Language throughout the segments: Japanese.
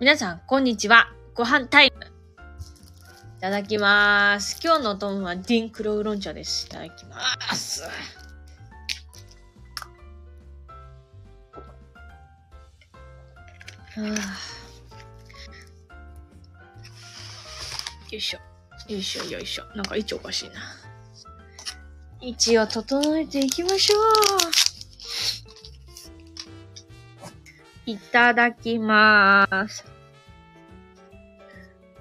皆さん、こんにちは。ご飯タイム。いただきまーす。今日のお供はディンクロウロン茶です。いただきまーす。よいしょ。よいしょ、よいしょ。なんか位置おかしいな。位置を整えていきましょう。いただきまーす。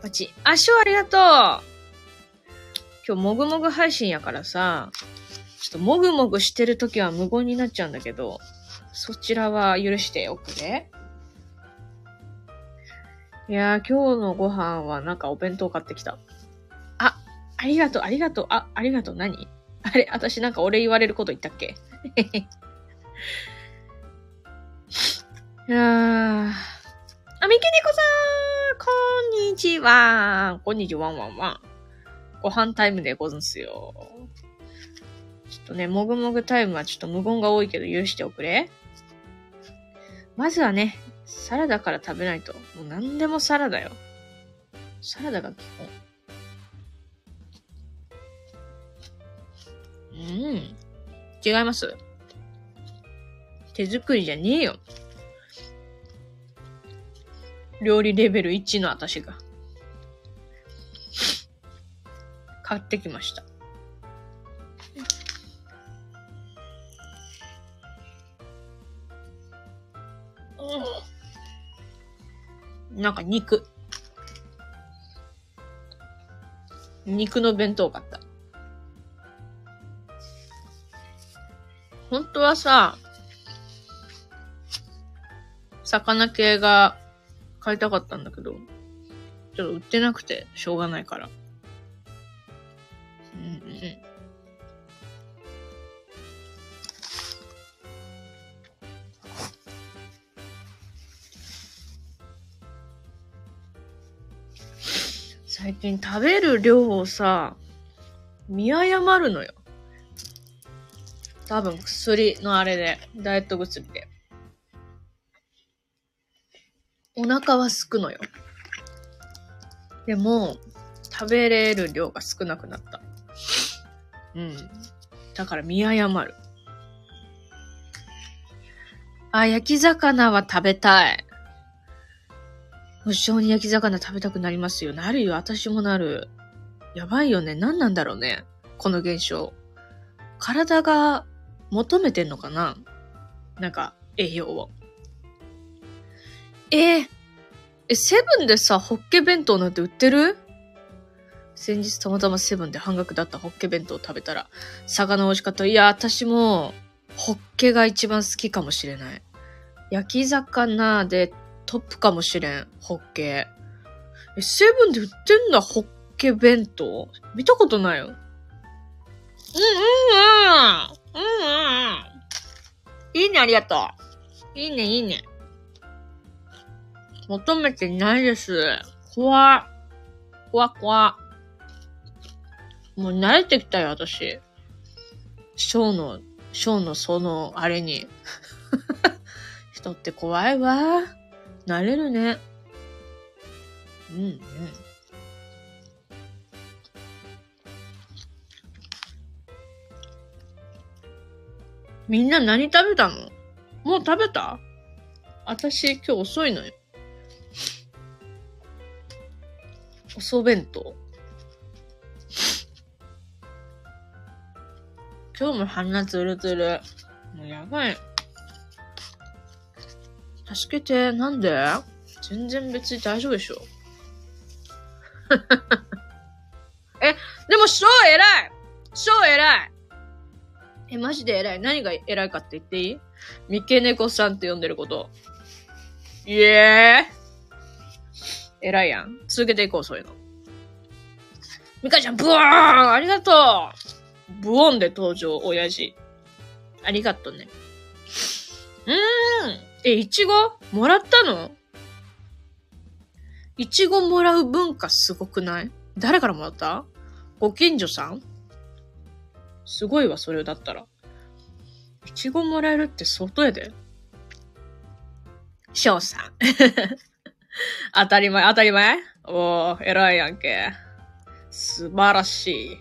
パチ。あ、しょうありがとう今日もぐもぐ配信やからさ、ちょっともぐもぐしてるときは無言になっちゃうんだけど、そちらは許しておくれ。いやー、今日のご飯はなんかお弁当買ってきた。あ、ありがとう、ありがとう、あ、ありがとう、何？あれ、私なんか俺言われること言ったっけ？い やー。あ、みきねこさんこんにちはこんにちは、ワンワンワン。ご飯タイムでござんすよ。ちょっとね、もぐもぐタイムはちょっと無言が多いけど許しておくれ。まずはね、サラダから食べないと。もう何でもサラダよ。サラダが基本。うん。違います手作りじゃねえよ。料理レベル1の私が。買ってきました。なんか肉。肉の弁当買った。本当はさ、魚系が買いたかったんだけど、ちょっと売ってなくてしょうがないから。最近食べる量をさ、見誤るのよ。多分薬のあれで、ダイエット薬で。お腹はすくのよ。でも、食べれる量が少なくなった。うん。だから見誤る。あ、焼き魚は食べたい。無性に焼き魚食べたくなりますよ。なるよ。私もなる。やばいよね。何なんだろうね。この現象。体が求めてんのかななんか、栄養を。えー、え、セブンでさ、ホッケ弁当なんて売ってる？先日たまたまセブンで半額だったホッケ弁当を食べたら、魚美味しかった。いや、私も、ホッケが一番好きかもしれない。焼き魚でトップかもしれん、ホッケ。え、セブンで売ってんだ、ホッケ弁当？見たことないよ。うんうんうんうんうんいいね、ありがとう。いいね、いいね。求めてないです。怖怖怖もう慣れてきたよ、私。ショーの、ショーのその、あれに。人って怖いわ。慣れるね。うんうん。みんな何食べたの？もう食べた？私今日遅いのよ。遅弁当。今日も鼻つるつる。もうやばい。助けて、なんで全然別に大丈夫でしょ。え、でも、ショー偉いショー偉いえ、マジで偉い。何が偉いかって言っていい三毛猫さんって呼んでること。イエーイ偉いやん。続けていこう、そういうの。ミカちゃん、ブワーンありがとうブオンで登場、親父。ありがとうね。うーん。え、いちごもらったの？いちごもらう文化すごくない？誰からもらった？ご近所さん？すごいわ、それだったら。いちごもらえるって相当やで。翔さん。当たり前、当たり前？おー、偉いやんけ。素晴らしい。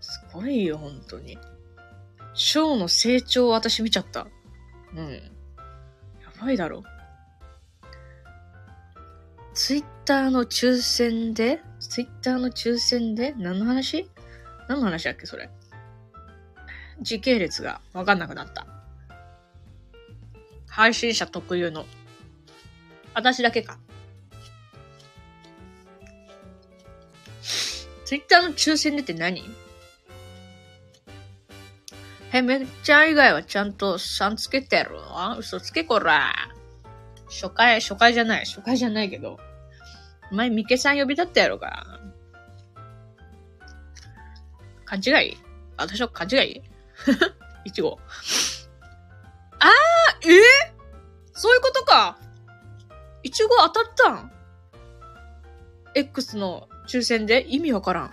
すごいよ、本当に。ショーの成長を私見ちゃった。うん。やばいだろ。ツイッターの抽選で？ツイッターの抽選で？何の話？何の話だっけ、それ？時系列がわかんなくなった。配信者特有の。私だけか。ツイッターの抽選でって何？え、めっちゃん以外はちゃんと3つけてるの？嘘つけこら。初回、初回じゃない。初回じゃないけど。前、ミケさん呼びだったやろうか。勘違い？私は勘違い？いちご。当たったん ?X の抽選で？意味わからん。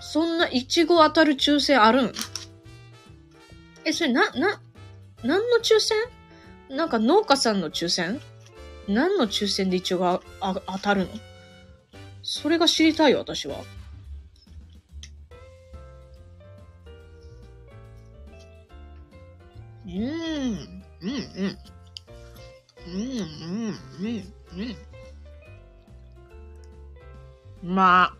そんないちご当たる抽選あるん？え、それな、な、何の抽選？なんか農家さんの抽選？何の抽選でイチゴがあ当たるの？それが知りたいよ、私は。うん、うん、うん。うん、うん、うん、うん。まあ。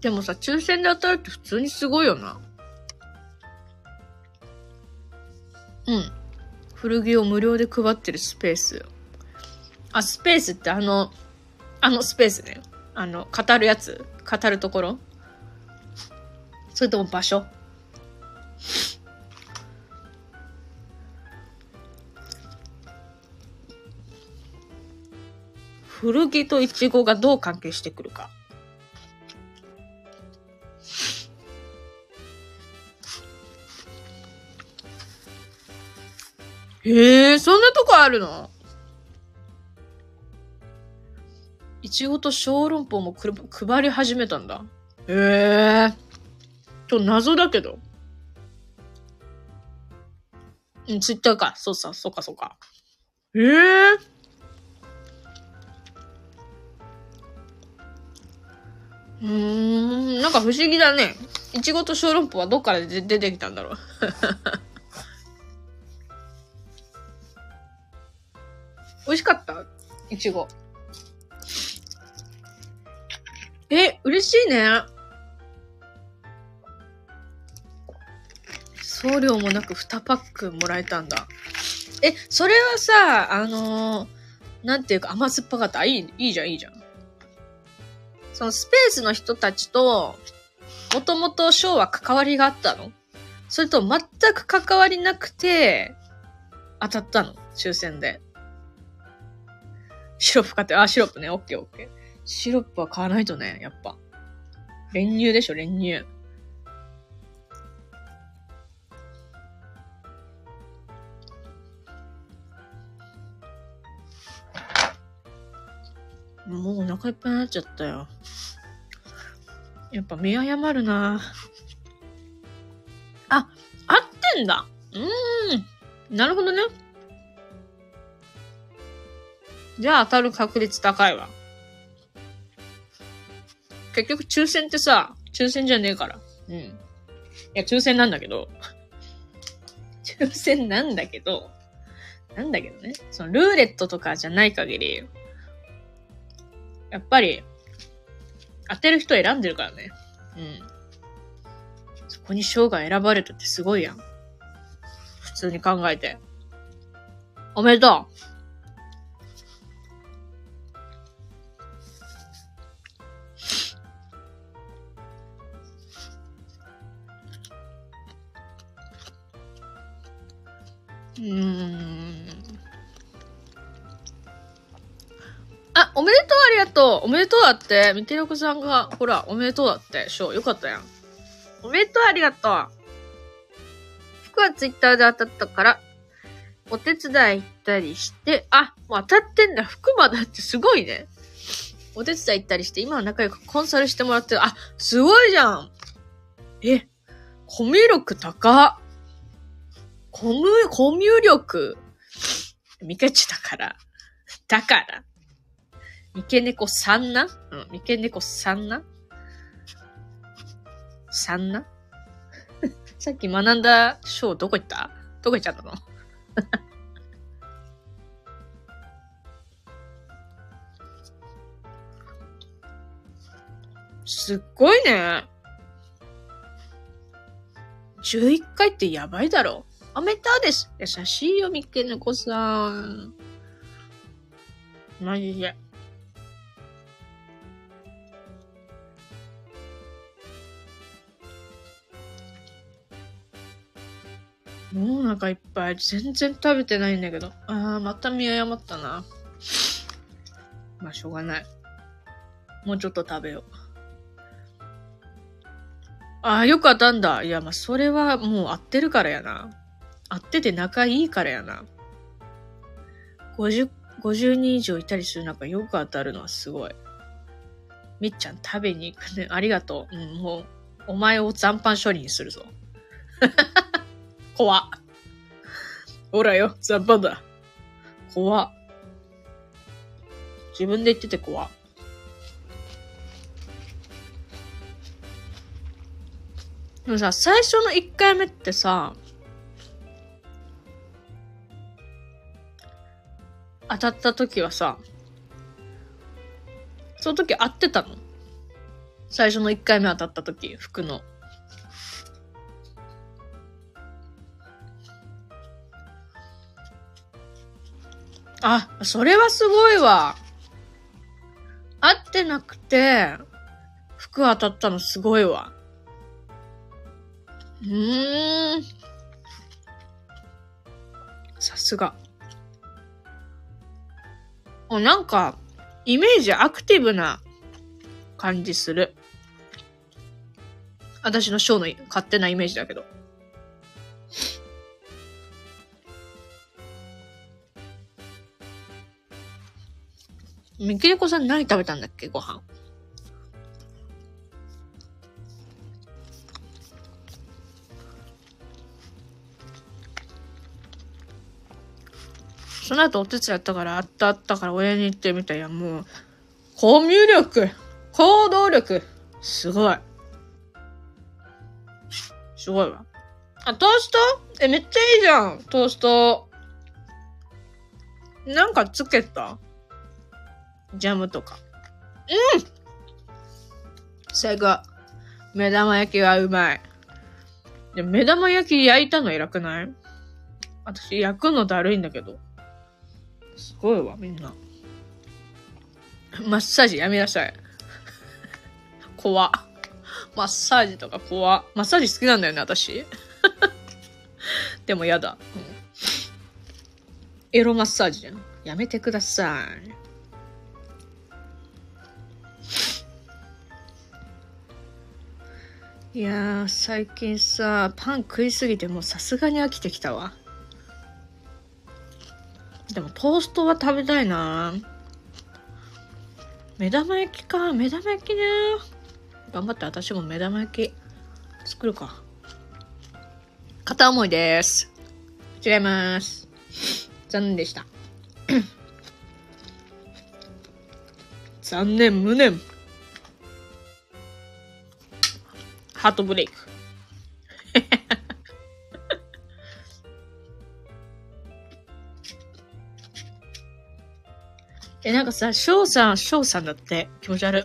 でもさ、抽選で当たるって普通にすごいよな。うん。古着を無料で配ってるスペース。あ、スペースってあの、あのスペースね。あの、語るやつ語るところそれとも場所古着とイチゴがどう関係してくるか。へえ、そんなとこあるの？いちごと小籠包もく配り始めたんだ。へえ。ちょ、謎だけど。うん、ツイッターか。そうさ、そうか、そうか。ええうん、なんか不思議だね。いちごと小籠包はどっからで出てきたんだろう。美味しかった？いちご。え、嬉しいね。送料もなく2パックもらえたんだ。え、それはさ、あのー、なんていうか甘酸っぱかった？いい、いいじゃん、いいじゃん。そのスペースの人たちと、もともとショーは関わりがあったの？それと全く関わりなくて、当たったの？抽選で。シロップ買って、あ、シロップね、オッケーオッケー。シロップは買わないとね、やっぱ。練乳でしょ、練乳。もうお腹いっぱいになっちゃったよ。やっぱ見誤るなあ、合ってんだうーん。なるほどね。じゃあ当たる確率高いわ。結局抽選ってさ、抽選じゃねえから。うん。いや、抽選なんだけど。抽選なんだけど、なんだけどね。そのルーレットとかじゃない限り、やっぱり、当てる人選んでるからね。うん。そこに賞が選ばれたってすごいやん。普通に考えて。おめでとううん。おめでとうありがとうおめでとうだって。みてよこさんが、ほら、おめでとうだって。しょう、よかったやん。おめでとうありがとう服はツイッターで当たったから、お手伝い行ったりして、あ、もう当たってんだ。服まだってすごいね。お手伝い行ったりして、今は仲良くコンサルしてもらってる。あ、すごいじゃんえ、コミュ力高。コミュ、コミュ力。ミケチだから。だから。三毛猫さんな？うん、三毛猫さんな？さんな？さっき学んだ章どこ行った？どこ行っちゃったの？すっごいね。11回ってやばいだろ。おめでとうです。優しいよ、みっけねこさん。マジで。もうお腹いっぱい。全然食べてないんだけど。ああ、また見誤ったな。まあ、しょうがない。もうちょっと食べよう。ああ、よく当たんだ。いや、まあ、それはもう合ってるからやな。合ってて仲いいからやな。50、50人以上いたりする中よく当たるのはすごい。みっちゃん食べに行くね。ありがとう。うん、もう、お前を残飯処理にするぞ。怖っ。ほらよ、残飯だ。怖っ。自分で言ってて怖っ。でもさ、最初の1回目ってさ、当たった時はさ、その時合ってたの？最初の1回目当たった時、服の。あ、それはすごいわ。合ってなくて、服当たったのすごいわ。うーん。さすが。お、なんか、イメージアクティブな感じする。私のショーの勝手なイメージだけど。みきねこさん何食べたんだっけご飯？その後お手伝いやったから、あったあったから親に言ってみたいや、もう、コミュ力、行動力、すごい。すごいわ。あ、トースト？え、めっちゃいいじゃん、トースト。なんかつけた？ジャムとか。うん最高。目玉焼きがうまい。で目玉焼き焼いたの偉くない？私焼くのだるいんだけど。すごいわ、みんな。マッサージやめなさい。怖マッサージとか怖マッサージ好きなんだよね、私。でもやだ。うんエロマッサージじゃん。やめてください。いやー、最近さ、パン食いすぎてもうさすがに飽きてきたわ。でもトーストは食べたいな目玉焼きか。目玉焼きね。頑張って私も目玉焼き作るか。片思いです。違います。残念でした。残念、無念。ハートブレイク。え、なんかさ、翔さん、翔さんだって気持ち悪い。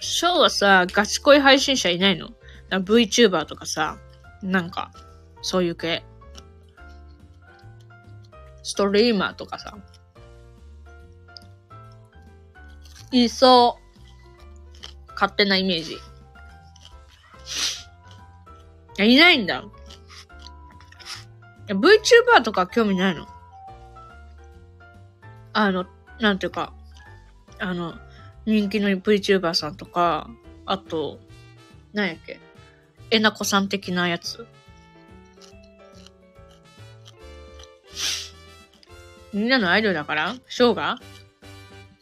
翔はさ、ガチ恋配信者いないの ?VTuber とかさ、なんか、そういう系。ストリーマーとかさ。いそう。勝手なイメージ。いや、いないんだ。VTuber とか興味ないの？あの、なんていうか、あの、人気の VTuber さんとか、あと、なんやっけ、えなこさん的なやつ。みんなのアイドルだから？ショーが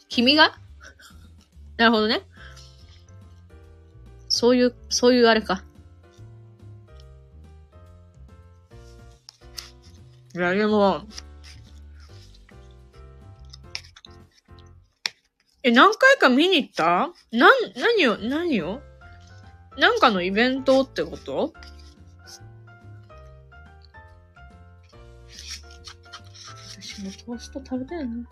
君が？なるほどね。そういう、そういうあれか。いや、でも、え、何回か見に行った？なん、何を、何を？なんかのイベントってこと？私もトースト食べたいな。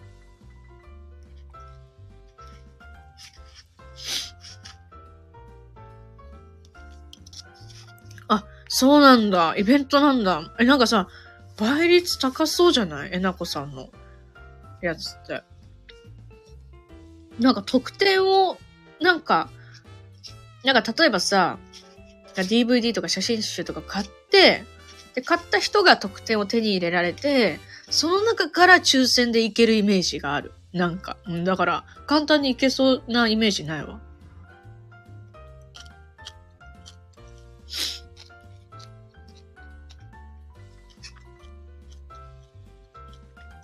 あ、そうなんだ。イベントなんだ。え、なんかさ、倍率高そうじゃない？えなこさんのやつって。なんか特典を、なんか、なんか例えばさ、DVD とか写真集とか買って、で、買った人が特典を手に入れられて、その中から抽選でいけるイメージがある。なんか。だから、簡単にいけそうなイメージないわ。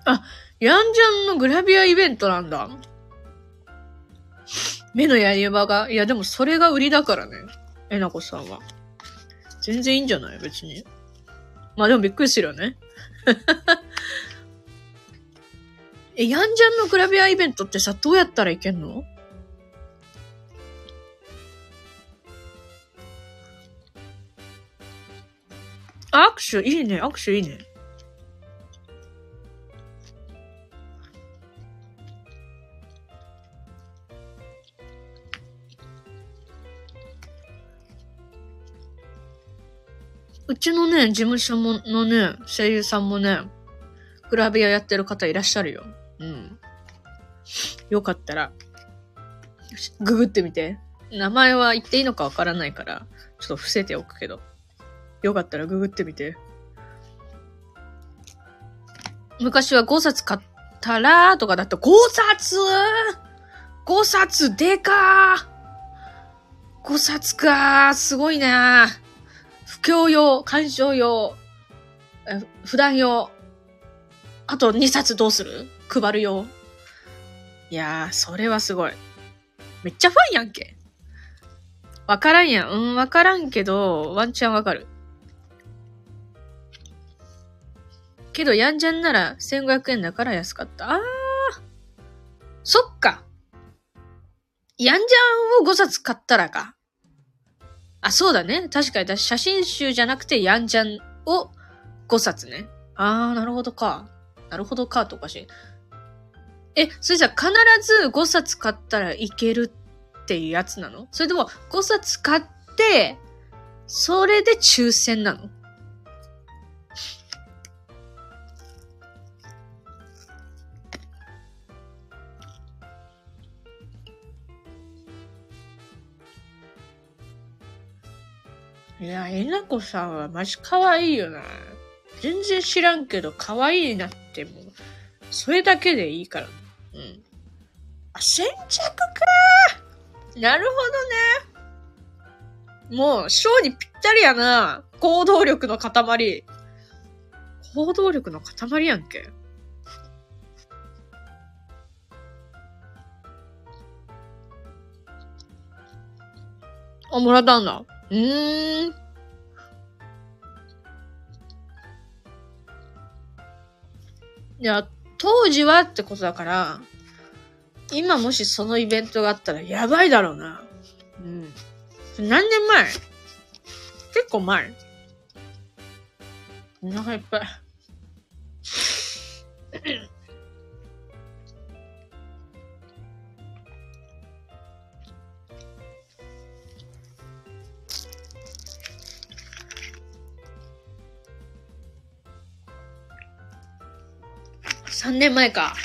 あ、ヤンジャンのグラビアイベントなんだ。目のやり場が。いや、でもそれが売りだからね。えなこさんは。全然いいんじゃない？別に。まあでもびっくりするよね。え、ヤンジャンのグラビアイベントってさ、どうやったらいけんの？握手いいね、握手いいね。うちのね、事務所ものね、声優さんもね、グラビアやってる方いらっしゃるよ。うん。よかったら、ググってみて。名前は言っていいのかわからないから、ちょっと伏せておくけど。よかったらググってみて。昔は5冊買ったらとかだった。5冊 !5 冊でかー !5 冊かーすごいなー教用、鑑賞用、え普段用、あと2冊どうする？配る用。いやー、それはすごい。めっちゃファンやんけ。わからんやん。うん、わからんけど、ワンチャンわかる。けど、ヤンジャンなら1500円だから安かった。あー。そっか。ヤンジャンを5冊買ったらか。あ、そうだね。確かに、私、写真集じゃなくて、ヤンジャンを5冊ね。あー、なるほどか。なるほどか、とおかしい。え、それじゃ必ず5冊買ったらいけるっていうやつなの？それとも5冊買って、それで抽選なの？いや、えなこさんはマジ可愛いよな。全然知らんけど可愛いなってもう、それだけでいいから。うん。あ、先着かなるほどね。もう、ショーにぴったりやな。行動力の塊。行動力の塊やんけ。あ、もらったんだ。うーん。いや、当時はってことだから、今もしそのイベントがあったらやばいだろうな。うん。何年前？結構前。お腹いっぱい。3年前か。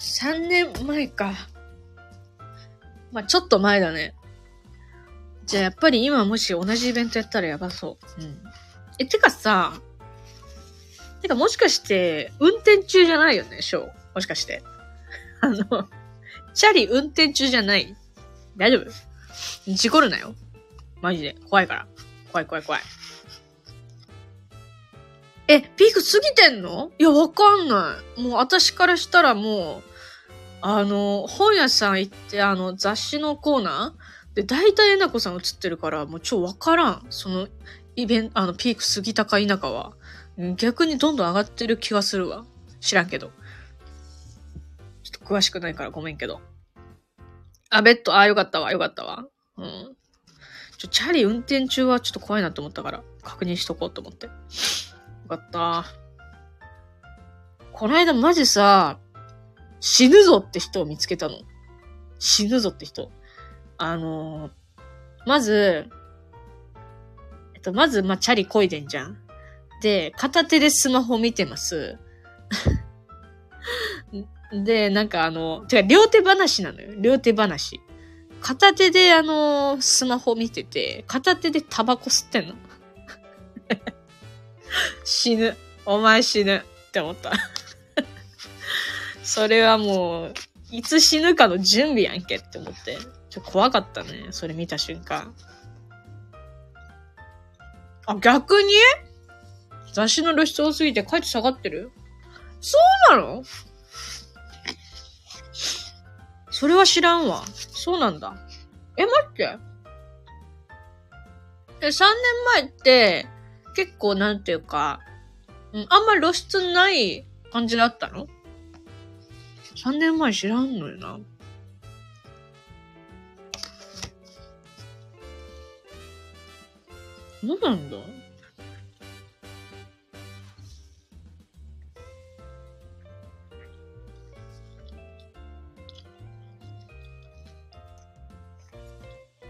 3年前か。まあ、ちょっと前だね。じゃあやっぱり今もし同じイベントやったらやばそう。うん。え、てかさ、てかもしかして、運転中じゃないよね、ショー。もしかして。あの、チャリ運転中じゃない？大丈夫？事故るなよ。マジで。怖いから。怖い怖い怖い。え、ピーク過ぎてんの？いや、わかんない。もう私からしたらもう、あの、本屋さん行って、あの、雑誌のコーナー？で、大体えなこさん映ってるから、もう超わからん。その、イベント、あの、ピーク過ぎたか否かは、逆にどんどん上がってる気がするわ。知らんけど。ちょっと詳しくないからごめんけど。あ、ベッド、あ、よかったわ、よかったわ。うん。ちょ、チャリ運転中はちょっと怖いなと思ったから、確認しとこうと思って。かった。この間マジさ、死ぬぞって人を見つけたの。死ぬぞって人。あのー、まず、えっと、まず、まチャリこいでんじゃん。で、片手でスマホ見てます。で、なんかあの、てか、両手話なのよ。両手話。片手であの、スマホ見てて、片手でタバコ吸ってんの。死ぬ。お前死ぬ。って思った。それはもう、いつ死ぬかの準備やんけって思って。ちょ、怖かったね。それ見た瞬間。あ、逆に？雑誌の露出多すぎて価値下がってる？そうなの？それは知らんわ。そうなんだ。え、待って。え、3年前って、結構なんていうか、うん、あんま露出ない感じだったの ?3 年前知らんのよな。どうなんだ？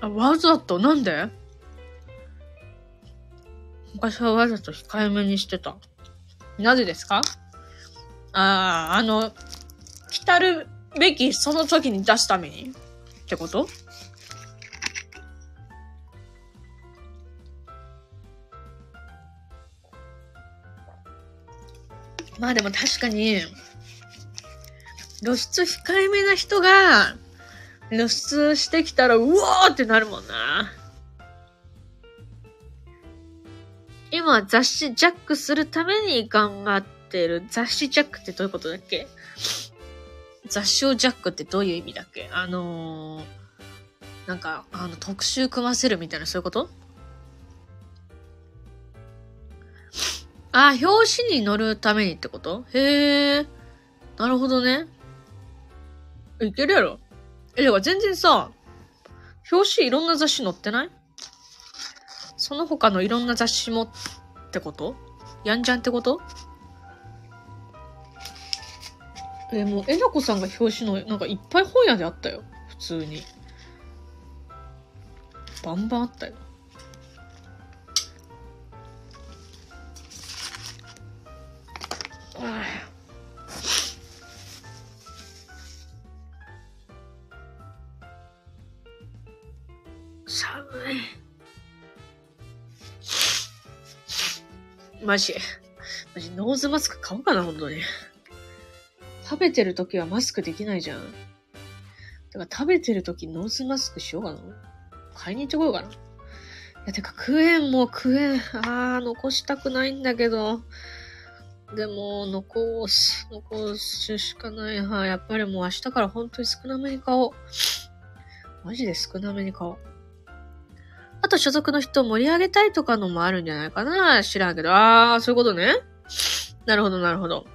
あ、わざと？なんで？昔はわざと控えめにしてた。なぜですか？ああ、あの、来たるべきその時に出すためにってこと？まあでも確かに、露出控えめな人が、露出してきたら、うわーってなるもんな。今、雑誌ジャックするために頑張ってる。雑誌ジャックってどういうことだっけ？雑誌をジャックってどういう意味だっけ？あのー、なんか、あの、特集組ませるみたいな、そういうこと？あ、表紙に載るためにってこと？へえ。なるほどね。いけるやろえ、だから全然さ、表紙いろんな雑誌載ってない？その他のいろんな雑誌もってこと？やんじゃんってこと？え、もう、えなこさんが表紙の、なんかいっぱい本屋であったよ。普通に。バンバンあったよ。ああマジ。マジ、ノーズマスク買おうかな、本当に。食べてる時はマスクできないじゃん。だから食べてる時ノーズマスクしようかな。買いに行ってこようかな。いや、てか食えんもう食えん。あー、残したくないんだけど。でも、残す、残すしかないは、やっぱりもう明日から本当に少なめに買おう。マジで少なめに買おう。あと所属の人を盛り上げたいとかのもあるんじゃないかな知らんけど。あー、そういうことね。なるほど、なるほど。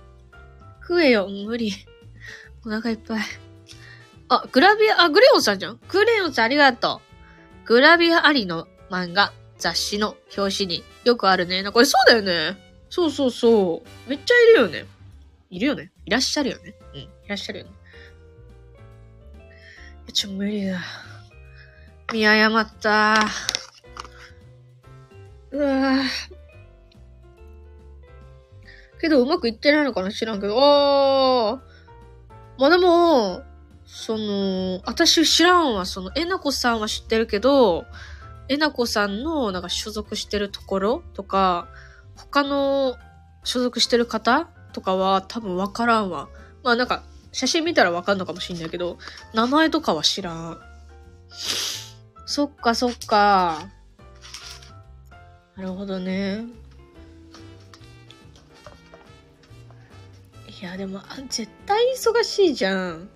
食えよ、無理。お腹いっぱい。あ、グラビア、あ、グレヨンさんじゃん。グレヨンさんありがとう。グラビアありの漫画、雑誌の表紙によくあるね。なんかこれそうだよね。そうそうそう。めっちゃいるよね。いるよね。いらっしゃるよね。うん。いらっしゃるよね。めっちょ、無理だ。見誤った。わけどうまくいってないのかな知らんけど。ああ。まあでも、その、私知らんわ。その、えなこさんは知ってるけど、えなこさんのなんか所属してるところとか、他の所属してる方とかは多分わからんわ。まあなんか、写真見たらわかんのかもしんないけど、名前とかは知らん。そっかそっか。なるほどね。いや、でもあ、絶対忙しいじゃん。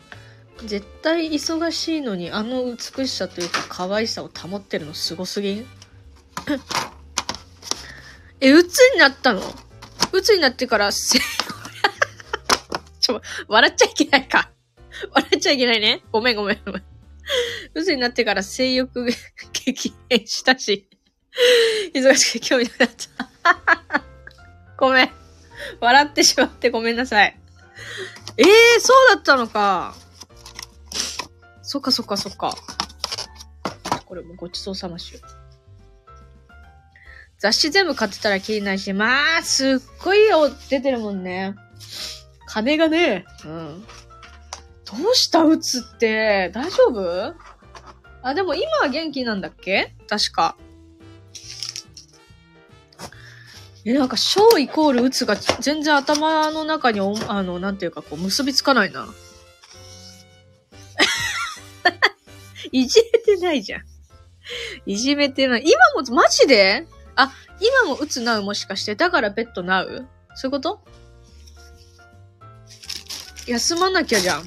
絶対忙しいのに、あの美しさというか可愛さを保ってるのすごすぎん？え、鬱になったの？鬱になってからせ、ちょ、笑っちゃいけないか。笑っちゃいけないね。ごめんごめんごめん。鬱になってから性欲激変したし、忙しく興味なくなった。ごめん。笑ってしまってごめんなさい。ええー、そうだったのか。そっかそっかそっか。これもごちそうさましよ。雑誌全部買ってたらきりないし、まあ、すっごいよ出てるもんね。金がね、うん。どうした？うつって、大丈夫？あ、でも今は元気なんだっけ？確か。え、なんか、小イコールうつが全然頭の中に、あの、なんていうか、こう、結びつかないな。いじめてないじゃん。いじめてない。今も、マジで？あ、今もうつなう？もしかして、だからベッドなう？そういうこと？休まなきゃじゃん。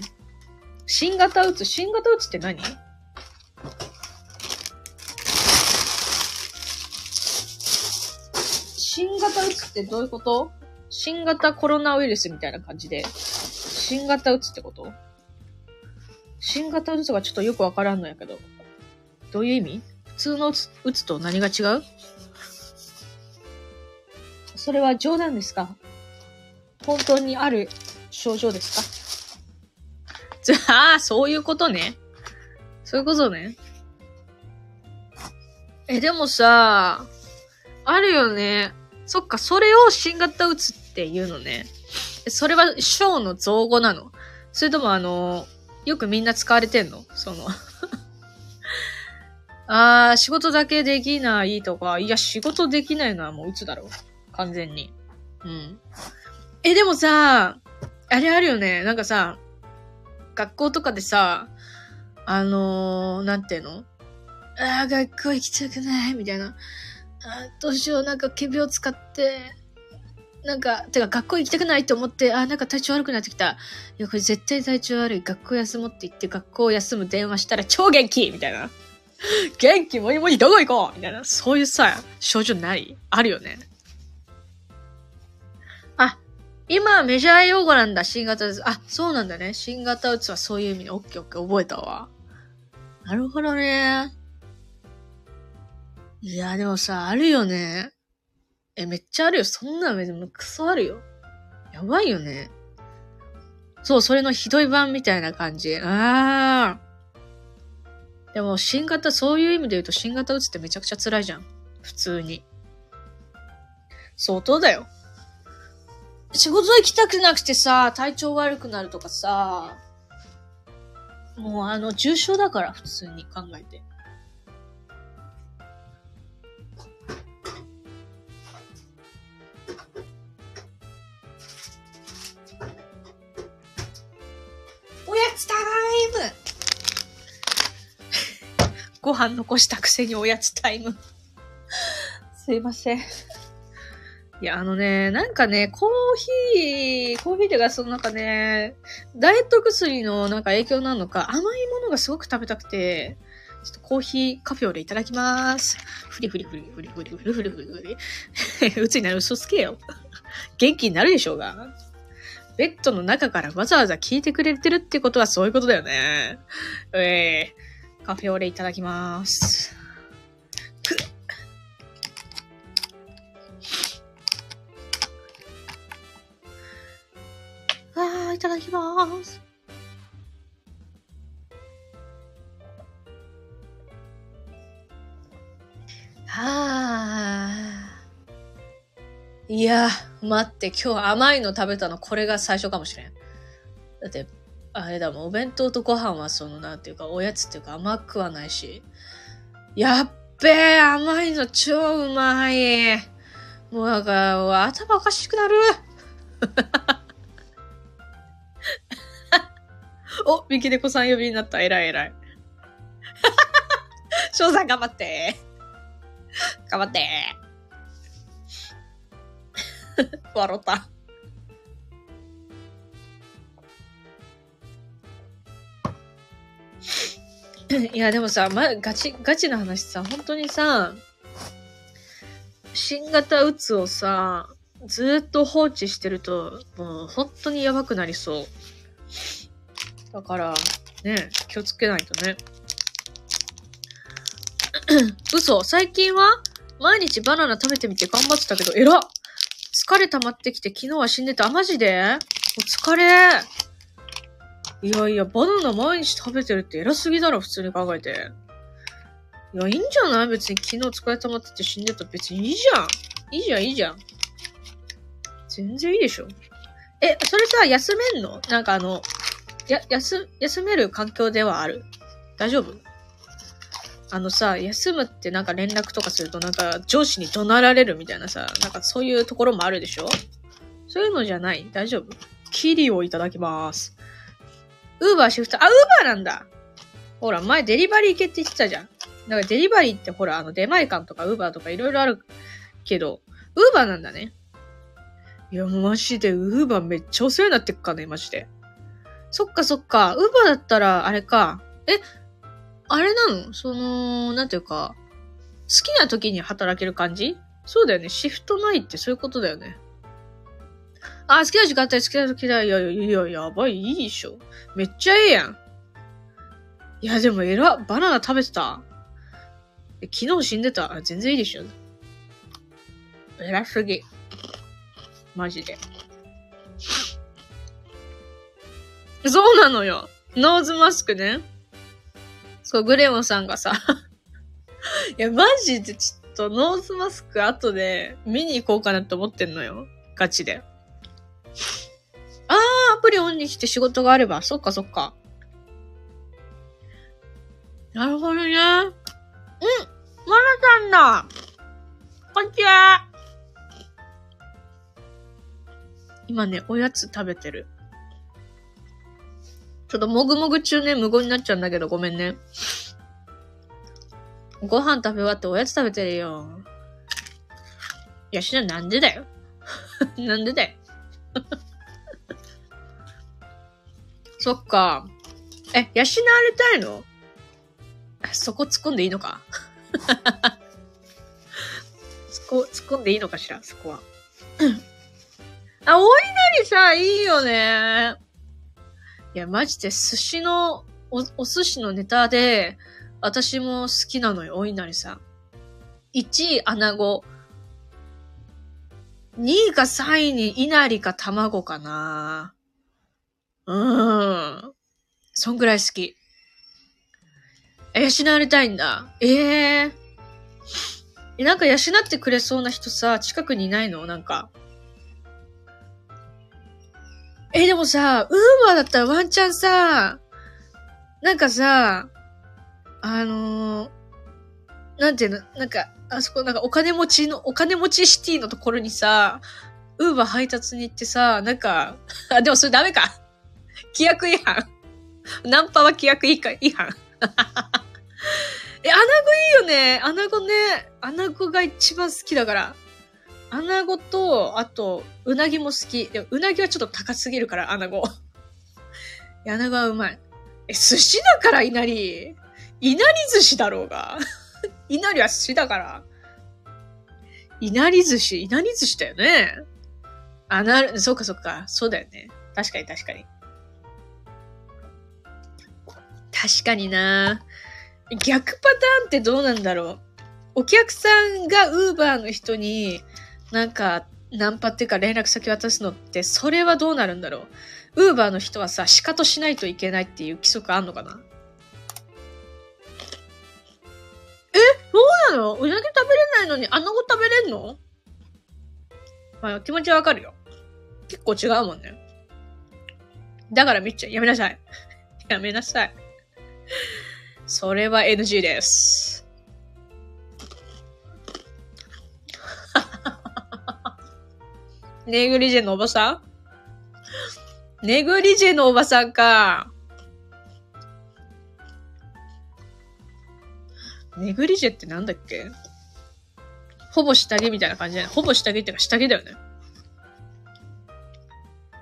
新型うつ、新型うつって何？新型うつってどういうこと？新型コロナウイルスみたいな感じで。新型うつってこと？新型うつがちょっとよくわからんのやけど。どういう意味？普通のうつうつと何が違う？それは冗談ですか？本当にある症状ですか？じゃあ、そういうことね。そういうことね。え、でもさ、あるよね。そっか、それを新型うつっていうのね。それは小の造語なのそれともあの、よくみんな使われてんの？その あー、仕事だけできないとか、いや、仕事できないのはもううつだろ。完全に。うん。え、でもさ、あれあるよね。なんかさ、学校とかでさ、あのー、なんていうの？あー、学校行きたくない、みたいな。あどうしよう、なんか仮病使って、なんか、てか学校行きたくないと思って、あ、なんか体調悪くなってきた。いや、これ絶対体調悪い。学校休もうって言って学校休む電話したら超元気みたいな。元気もりもりどこ行こうみたいな。そういうさ、症状ない？あるよね。あ、今メジャー用語なんだ、新型うつ。あ、そうなんだね。新型うつはそういう意味で、オッケーオッケー覚えたわ。なるほどね。いや、でもさ、あるよね。え、めっちゃあるよ。そんなめでもクソあるよ。やばいよね。そう、それのひどい版みたいな感じ。あー。でも、新型、そういう意味で言うと、新型うつってめちゃくちゃ辛いじゃん。普通に。相当だよ。仕事行きたくなくてさ、体調悪くなるとかさ、もうあの、重症だから、普通に考えて。おやつタイムご飯残したくせにおやつタイム。すいません。いや、あのね、なんかね、コーヒー、コーヒーってか、そのなんかね、ダイエット薬のなんか影響なのか、甘いものがすごく食べたくて、ちょっとコーヒーカフェオレいただきます。ふりふりふりふりふりふりふりふりふり。うつになる嘘つけよ。元気になるでしょうが。ベッドの中からわざわざ聞いてくれてるってことはそういうことだよね。えー、カフェオレいただきます。ふっあ、いただきます。はー。いや、待って、今日甘いの食べたのこれが最初かもしれん。だって、あれだもん、お弁当とご飯はその、なんていうか、おやつっていうか甘くはないし。やっべえ、甘いの超うまい。もうなんか、頭おかしくなる。お、ミキネコさん呼びになった。偉い偉い。翔さん頑張って。頑張って。笑った。いや、でもさ、ま、ガチ、ガチな話さ、本当にさ、新型うつをさ、ずっと放置してると、もう本当にやばくなりそう。だから、ね、気をつけないとね。嘘最近は毎日バナナ食べてみて頑張ってたけど、えらっ疲れ溜まってきて昨日は死んでた。あ、マジで？お疲れいやいや、バナナ毎日食べてるって偉すぎだろ、普通に考えて。いや、いいんじゃない？別に昨日疲れ溜まってて死んでた別にいいじゃん。いいじゃん、いいじゃん。全然いいでしょ。え、それさ、休めんの？なんかあの、や、休、休める環境ではある？大丈夫？あのさ、休むってなんか連絡とかするとなんか上司に怒鳴られるみたいなさ、なんかそういうところもあるでしょ？そういうのじゃない？大丈夫？キリをいただきます。ウーバーシフト、あ、ウーバーなんだほら、前デリバリー行けって言ってたじゃん。だからデリバリーってほら、あの出前館とかウーバーとかいろいろあるけど、ウーバーなんだね。いや、マジで、ウーバーめっちゃお世話になってっかね、マジで。そっかそっか、ウーバーだったら、あれか。え、あれなの？その、なんていうか、好きな時に働ける感じ？そうだよね。シフトないってそういうことだよね。あ、好きな時間帯、好きな時だ。いやいや、いや、やばい、いいでしょ。めっちゃええやん。いや、でも、えら、バナナ食べてた昨日死んでたあ全然いいでしょ。偉すぎ。マジで。そうなのよ。ノーズマスクね。そう、グレモンさんがさ。いや、マジでちょっとノーズマスク後で見に行こうかなって思ってんのよ。ガチで。あー、アプリオンにして仕事があれば。そっかそっか。なるほどね。うん。マナさんだ。こんにちは。今ね、おやつ食べてる。ちょっともぐもぐ中ね、無言になっちゃうんだけど、ごめんね。ご飯食べ終わっておやつ食べてるよ。いや、しな、なんでだよ。なんでだよ。そっか。え、養われたいの？そこ突っ込んでいいのか？そこ、突っ込んでいいのかしら？そこは。あ、お稲荷さ、いいよね。いや、マジで寿司の、お、お寿司のネタで、私も好きなのよ、お稲荷さん。1位、穴子。2位か3位に稲荷か卵かな。うーん。そんぐらい好き。養われたいんだ。ええー。え、なんか養ってくれそうな人さ、近くにいないの？なんか。え、でもさ、ウーバーだったらワンチャンさ、なんかさ、あのー、なんていうの、なんか、あそこなんかお金持ちの、お金持ちシティのところにさ、ウーバー配達に行ってさ、なんか、あ、でもそれダメか。規約違反。ナンパは規約違反。違反。え、アナゴいいよね。アナゴね。アナゴが一番好きだから。アナゴと、あと、うなぎも好き。でも、うなぎはちょっと高すぎるから、アナゴ。いやアナゴはうまい。え、寿司だから、いなり。いなり寿司だろうが。いなりは寿司だから。いなり寿司、いなり寿司だよね。あ、なる、そうかそうか。そうだよね。確かに確かに。確かにな逆パターンってどうなんだろうお客さんがウーバーの人になんかナンパっていうか連絡先渡すのってそれはどうなるんだろう？ウーバーの人はさ、仕方しないといけないっていう規則あんのかな？えそうなの？うなぎ食べれないのにアナゴ食べれんの？まあ気持ちはわかるよ。結構違うもんね。だからみっちゃんやめなさい。やめなさい。それは NG です。ネグリジェのおばさん？ネグリジェのおばさんか。ネグリジェってなんだっけ？ほぼ下着みたいな感じじゃないほぼ下着っていうか下着だよね。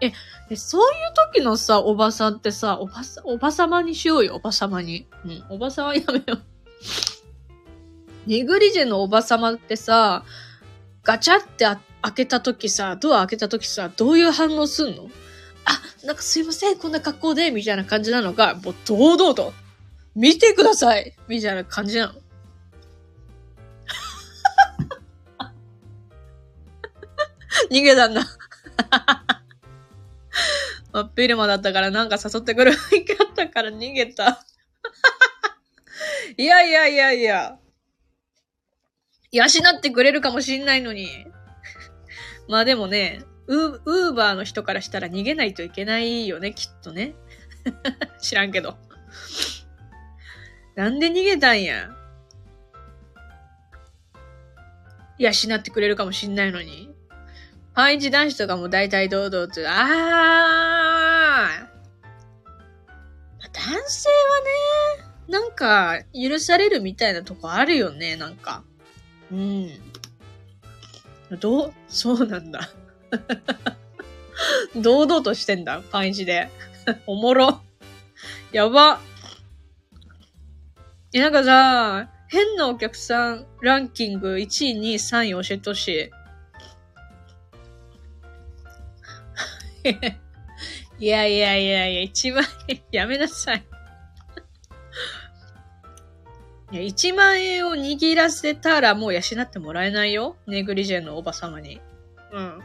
え、え、そういう時のさ、おばさんってさ、おばさ、おばさまにしようよ、おばさまに。うん、おばさまやめよう。ネグリジェのおばさまってさ、ガチャってあっ開けた時さ、ドア開けた時さ、どういう反応すんの？あ、なんかすいません、こんな格好で、みたいな感じなのが、もう堂々と、見てくださいみたいな感じなの。逃げたんだ。真っ昼間だったからなんか誘ってくる雰囲気あったから逃げた。いやいやいやいや。養ってくれるかもしんないのに。まあでもね、ウーバーの人からしたら逃げないといけないよね、きっとね。知らんけど。なんで逃げたんや。養ってくれるかもしんないのに。パンイチ男子とかも大体堂々と、あー、まあ、男性はね、なんか許されるみたいなとこあるよね、なんか。うん。どう、そうなんだ。堂々としてんだ、パンイチで。おもろ。やば。え、なんかさ、変なお客さんランキング1位、2位、3位教えてほしい。いやいやいやいや、1万円、やめなさい。1万円を握らせたらもう養ってもらえないよ。ネグリジェのおばさまに。うん。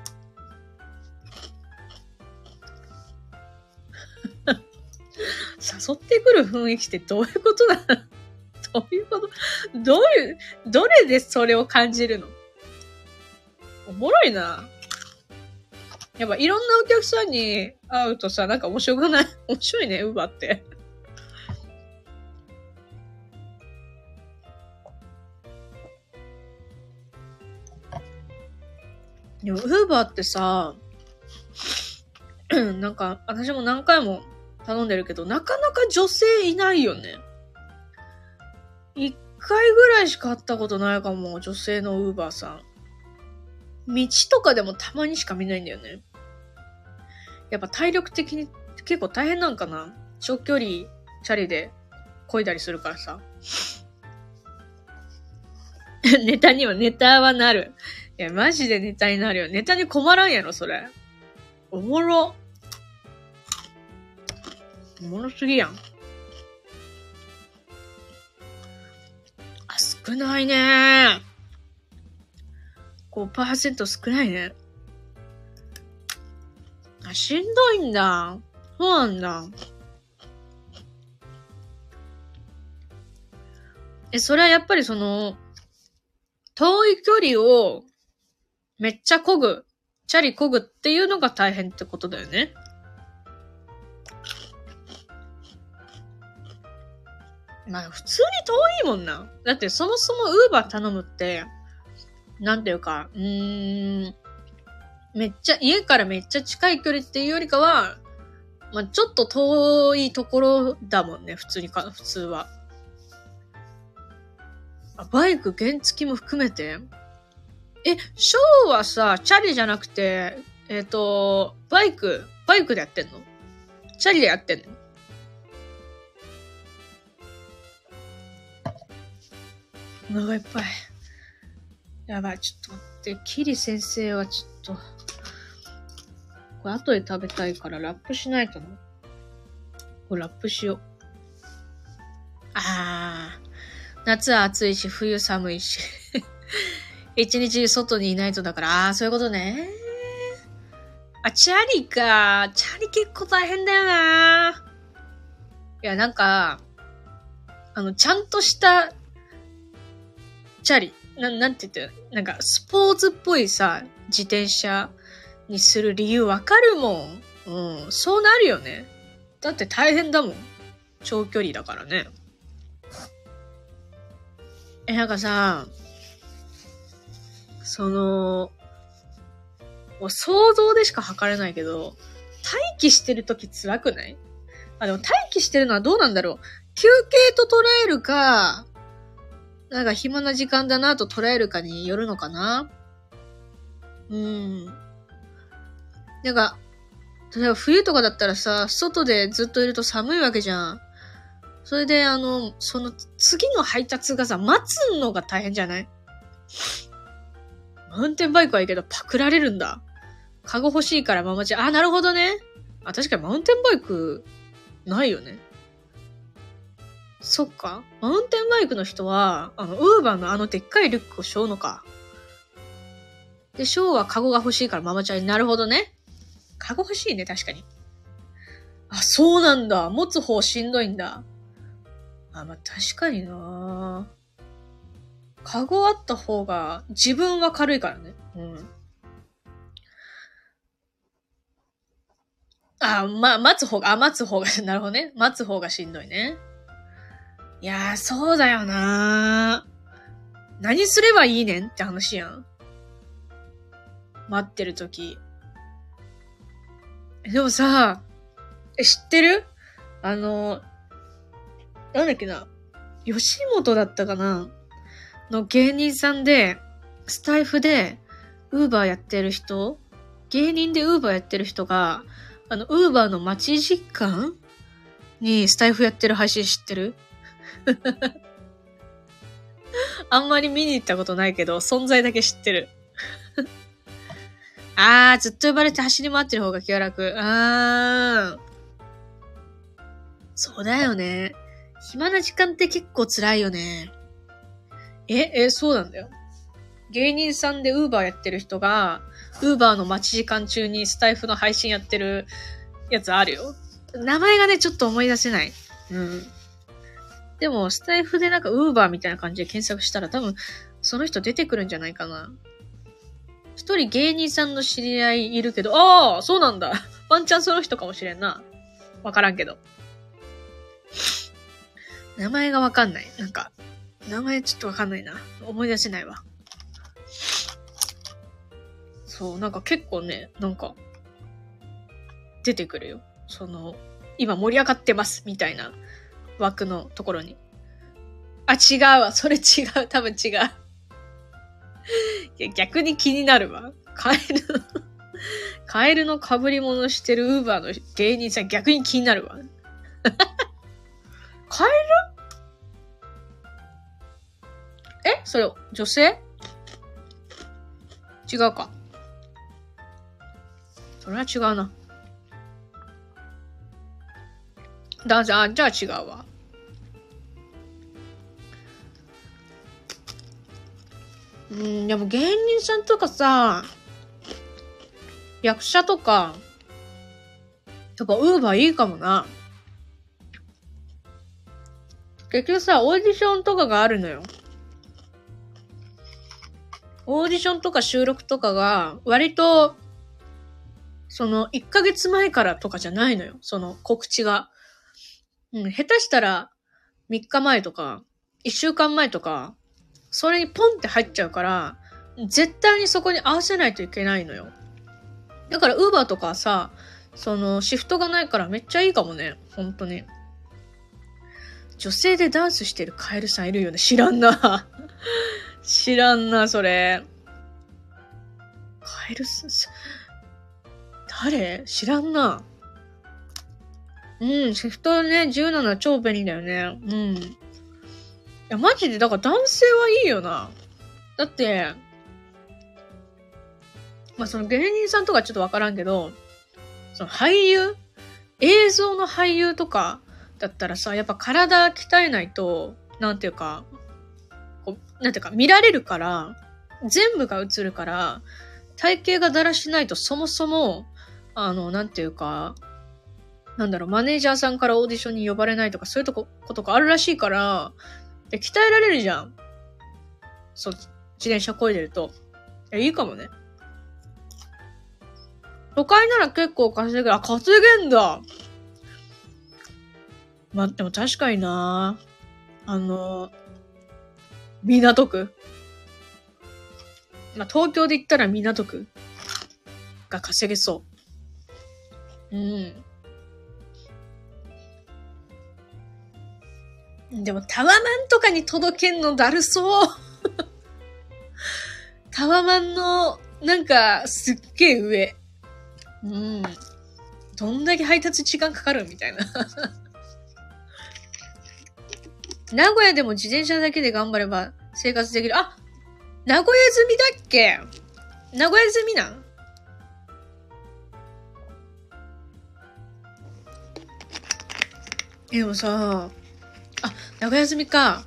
誘ってくる雰囲気ってどういうことなの？どういうこと？どういう、どれでそれを感じるの？おもろいな。やっぱいろんなお客さんに会うとさ、なんか面白くない？面白いね、ウーバーって。でも、ウーバーってさ、なんか、私も何回も頼んでるけど、なかなか女性いないよね。一回ぐらいしか会ったことないかも、女性のウーバーさん。道とかでもたまにしか見ないんだよね。やっぱ体力的に結構大変なんかな長距離チャリで漕いだりするからさ。ネタには、ネタはなる。いや、マジでネタになるよ。ネタに困らんやろ、それ。おもろ。おもろすぎやん。あ、少ないね5%少ないね。あ、しんどいんだ。そうなんだ。え、それはやっぱりその、遠い距離をめっちゃ漕ぐ、チャリ漕ぐっていうのが大変ってことだよね。まあ普通に遠いもんな。だってそもそもウーバー頼むって、なんていうか、うーん、めっちゃ、家からめっちゃ近い距離っていうよりかは、まあ、ちょっと遠いところだもんね、普通にか、普通は。あ、バイク原付も含めてえ、ショーはさ、チャリじゃなくて、えっ、ー、と、バイク、バイクでやってんの？チャリでやってんの？お腹いっぱい。やばい、ちょっと待って。キリ先生はちょっと、これ後で食べたいからラップしないとな。これラップしよう。あー。夏は暑いし、冬寒いし。一日外にいないとだから、あー、そういうことね。あ、チャリか。チャリ結構大変だよな。いや、なんか、あの、ちゃんとしたチャリ。な、なんて言ってなんか、スポーツっぽいさ、自転車にする理由わかるもん。うん、そうなるよね。だって大変だもん。長距離だからね。え、なんかさ、その、もう想像でしか測れないけど、待機してるとき辛くない？あ、でも待機してるのはどうなんだろう休憩と捉えるか、なんか暇な時間だなと捉えるかによるのかなうん。なんか、例えば冬とかだったらさ、外でずっといると寒いわけじゃん。それで、あの、その次の配達がさ、待つのが大変じゃない？マウンテンバイクはいいけどパクられるんだ。カゴ欲しいからママチャリ。あ、なるほどね。あ、確かにマウンテンバイク、ないよね。そっか。マウンテンバイクの人は、あの、ウーバーのあのでっかいリュックを背負うのか。で、ショーはカゴが欲しいからママチャリ。なるほどね。カゴ欲しいね、確かに。あ、そうなんだ。持つ方しんどいんだ。あ、まあ、確かになカゴあった方が自分は軽いからね。うん。あ、まあ、待つ方が、あ、待つ方が、なるほどね。待つ方がしんどいね。いやー、そうだよな何すればいいねんって話やん。待ってるとき。でもさ、え、知ってる？あの、なんだっけな。吉本だったかなの芸人さんで、スタイフで、ウーバーやってる人芸人でウーバーやってる人が、あの、ウーバーの待ち時間にスタイフやってる配信知ってる？あんまり見に行ったことないけど、存在だけ知ってる。あー、ずっと呼ばれて走り回ってる方が気が楽。あー。そうだよね。暇な時間って結構辛いよね。え、え、そうなんだよ。芸人さんでウーバーやってる人が、ウーバーの待ち時間中にスタイフの配信やってるやつあるよ。名前がね、ちょっと思い出せない。うん。でも、スタイフでなんかウーバーみたいな感じで検索したら多分、その人出てくるんじゃないかな。一人芸人さんの知り合いいるけど、ああ、そうなんだ。ワンチャンその人かもしれんな。わからんけど。名前がわかんない。なんか、名前ちょっとわかんないな。思い出せないわ。そう、なんか結構ね、なんか、出てくるよ。その、今盛り上がってます、みたいな枠のところに。あ、違うわ。それ違う。多分違う。いや、逆に気になるわ。カエルのカエルの被り物してるウーバーの芸人さん逆に気になるわ。カエル？え？それ、女性？違うか。それは違うな。男性、あ、じゃあ違うわ。うん、でも芸人さんとかさ、役者とか、やっぱウーバーいいかもな。結局さ、オーディションとかがあるのよ。オーディションとか収録とかが、割と、その、1ヶ月前からとかじゃないのよ。その告知が。うん、下手したら、3日前とか、1週間前とか、それにポンって入っちゃうから、絶対にそこに合わせないといけないのよ。だから、ウーバーとかさ、その、シフトがないからめっちゃいいかもね。本当に。女性でダンスしてるカエルさんいるよね。知らんな。知らんな、それ。カエルさん、誰？知らんな。うん、シフトね、17超便利だよね。うん。いや、マジで、だから男性はいいよな。だって、まあ、その芸人さんとかちょっとわからんけど、その俳優？映像の俳優とかだったらさ、やっぱ体鍛えないと、なんていうか、なんていうか、見られるから、全部が映るから、体型がだらしないとそもそも、あの、なんていうか、なんだろう、マネージャーさんからオーディションに呼ばれないとか、そういうとこ、ことがあるらしいから、で、鍛えられるじゃん。そう、自転車こいでると。え、いいかもね。都会なら結構稼ぐ。あ、稼げんだまあ、でも確かになあの、港区？まあ、東京で言ったら港区が稼げそう。うん。でもタワマンとかに届けんのだるそう タワマンの、なんか、すっげえ上。うん。どんだけ配達時間かかるみたいな名古屋でも自転車だけで頑張れば生活できる。あ名古屋済みだっけ？名古屋済みなん？でもさ、あ、名古屋済みか。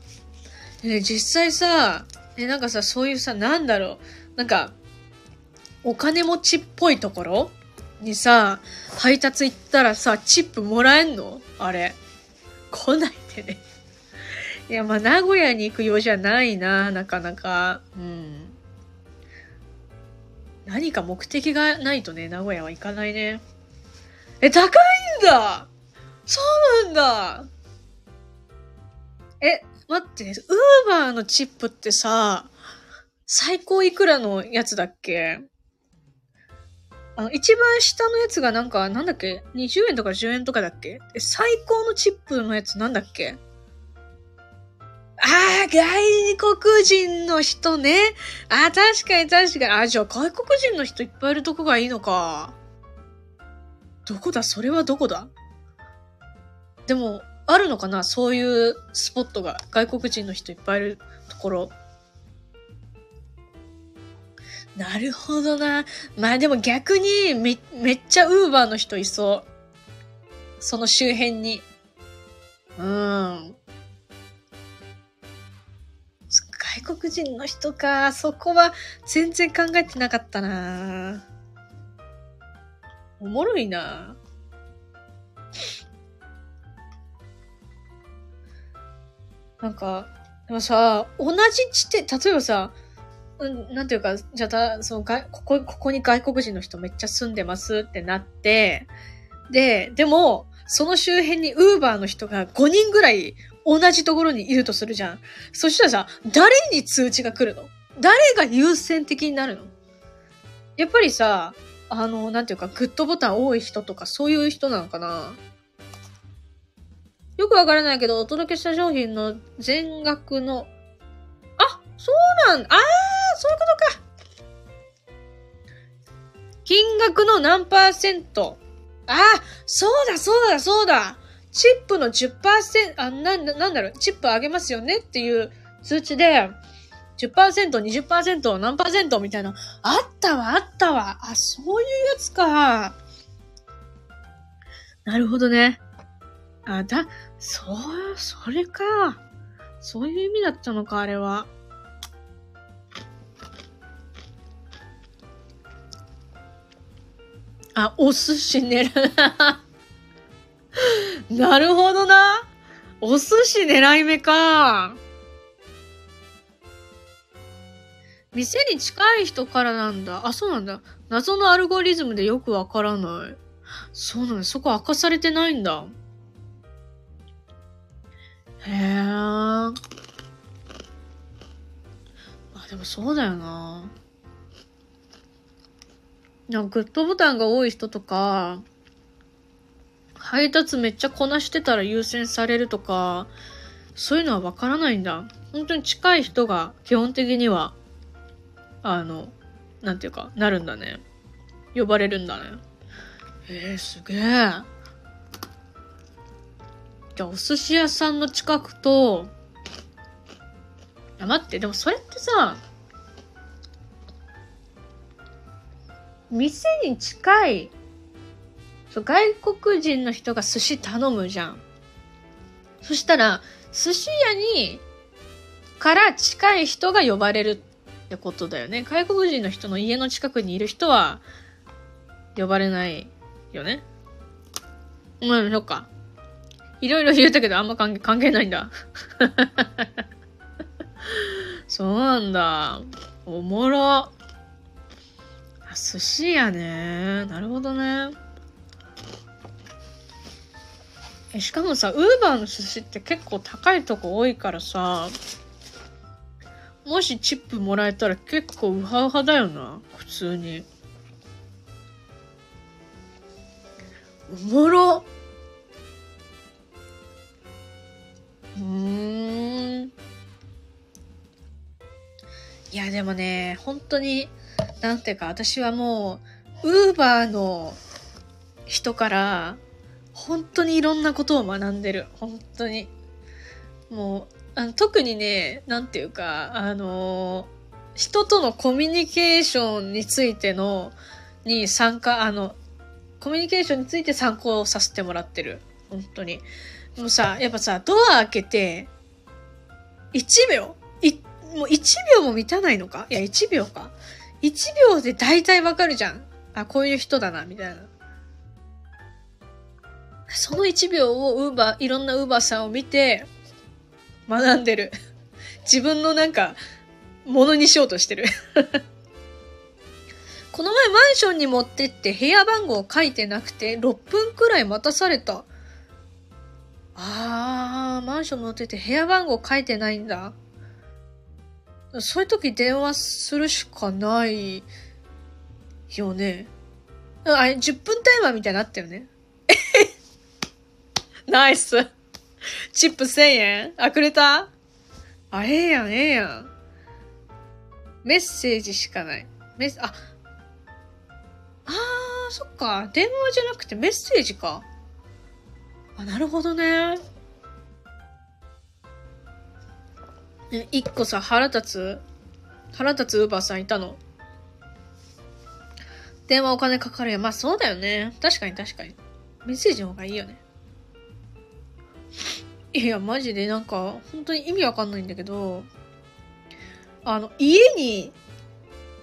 ね、実際さ、え、なんかさ、そういうさ、なんだろう。なんか、お金持ちっぽいところ？にさ、配達行ったらさ、チップもらえんの？あれ。来ないでね。いや、まあ、名古屋に行くようじゃないな、なかなか。うん。何か目的がないとね、名古屋は行かないね。え、高いんだそうなんだえ、待って、ウーバーのチップってさ、最高いくらのやつだっけ？あの、一番下のやつがなんか、なんだっけ ?20 円とか10円とかだっけ？え、最高のチップのやつなんだっけ？ああ、外国人の人ね。ああ、確かに確かに。ああ、じゃあ外国人の人いっぱいいるとこがいいのか。どこだ？それはどこだ？でも、あるのかな？そういうスポットが。外国人の人いっぱいいるところ。なるほどな。まあでも逆にめ、めっちゃウーバーの人いそう。その周辺に。うん。外国人の人か。そこは全然考えてなかったな。おもろいな。なんか、でもさ、同じ地点、例えばさ、うん、なんていうか、じゃあ、そのが、ここ、ここに外国人の人めっちゃ住んでますってなって、で、でも、その周辺にウーバーの人が5人ぐらい同じところにいるとするじゃん。そしたらさ、誰に通知が来るの？誰が優先的になるの？やっぱりさ、あの、なんていうか、グッドボタン多い人とかそういう人なのかな？よくわからないけど、お届けした商品の全額の、あ、そうなんだ。あー、そういうことか。金額の何パーセント？あ、そうだ、そうだ、そうだ。チップの10%、あ、な、なんだろう、チップあげますよねっていう通知で、10%、20%、何パーセントみたいな。あったわ、あったわ。あ、そういうやつか。なるほどね。あ、だ、そう、それか。そういう意味だったのか、あれは。あ、お寿司狙う。なるほどな。お寿司狙い目か。店に近い人からなんだ。あ、そうなんだ。謎のアルゴリズムでよくわからない。そうなんだ。そこ明かされてないんだ。へえ。あ、でもそうだよな。なんかグッドボタンが多い人とか、配達めっちゃこなしてたら優先されるとか、そういうのはわからないんだ。本当に近い人が基本的には、あの、なんていうか、なるんだね。呼ばれるんだね。えー、すげえ。じゃあお寿司屋さんの近くと、あ、待って、でもそれってさ、店に近い、そう、外国人の人が寿司頼むじゃん。そしたら、寿司屋に、から近い人が呼ばれるってことだよね。外国人の人の家の近くにいる人は、呼ばれないよね。うん、そっか。いろいろ言ったけどあんま関係関係ないんだ。そうなんだ。おもろ。寿司やね。なるほどね。え、しかもさ、ウーバーの寿司って結構高いとこ多いからさ、もしチップもらえたら結構ウハウハだよな。普通に。おもろ。うーん。いや、でもね、本当に、なんていうか、私はもう、ウーバーの人から、本当にいろんなことを学んでる。本当に。もう、あの特にね、なんていうか、あの人とのコミュニケーションについての、に参加、あの、コミュニケーションについて参考させてもらってる。本当に。もうさ、やっぱさ、ドア開けて、1秒い、もう1秒も満たないのか？いや、1秒か。1秒で大体わかるじゃん。あ、こういう人だな、みたいな。その1秒をウーバー、いろんなウーバーさんを見て、学んでる。自分のなんか、ものにしようとしてる。この前マンションに持ってって部屋番号書いてなくて6分くらい待たされた。あー、マンション乗ってって部屋番号書いてないんだ。そういう時電話するしかないよね。あれ、10分タイマーみたいになったよね。ナイス。チップ1000円？あ、くれた？あ、ええやん、ええやん。メッセージしかない。メッ、あ、あー、そっか。電話じゃなくてメッセージか。あ、なるほどね。一個さ、腹立つ？腹立つウーバーさんいたの？電話お金かかるや。まあそうだよね。確かに確かに。メッセージの方がいいよね。いや、マジでなんか、本当に意味わかんないんだけど、あの、家に、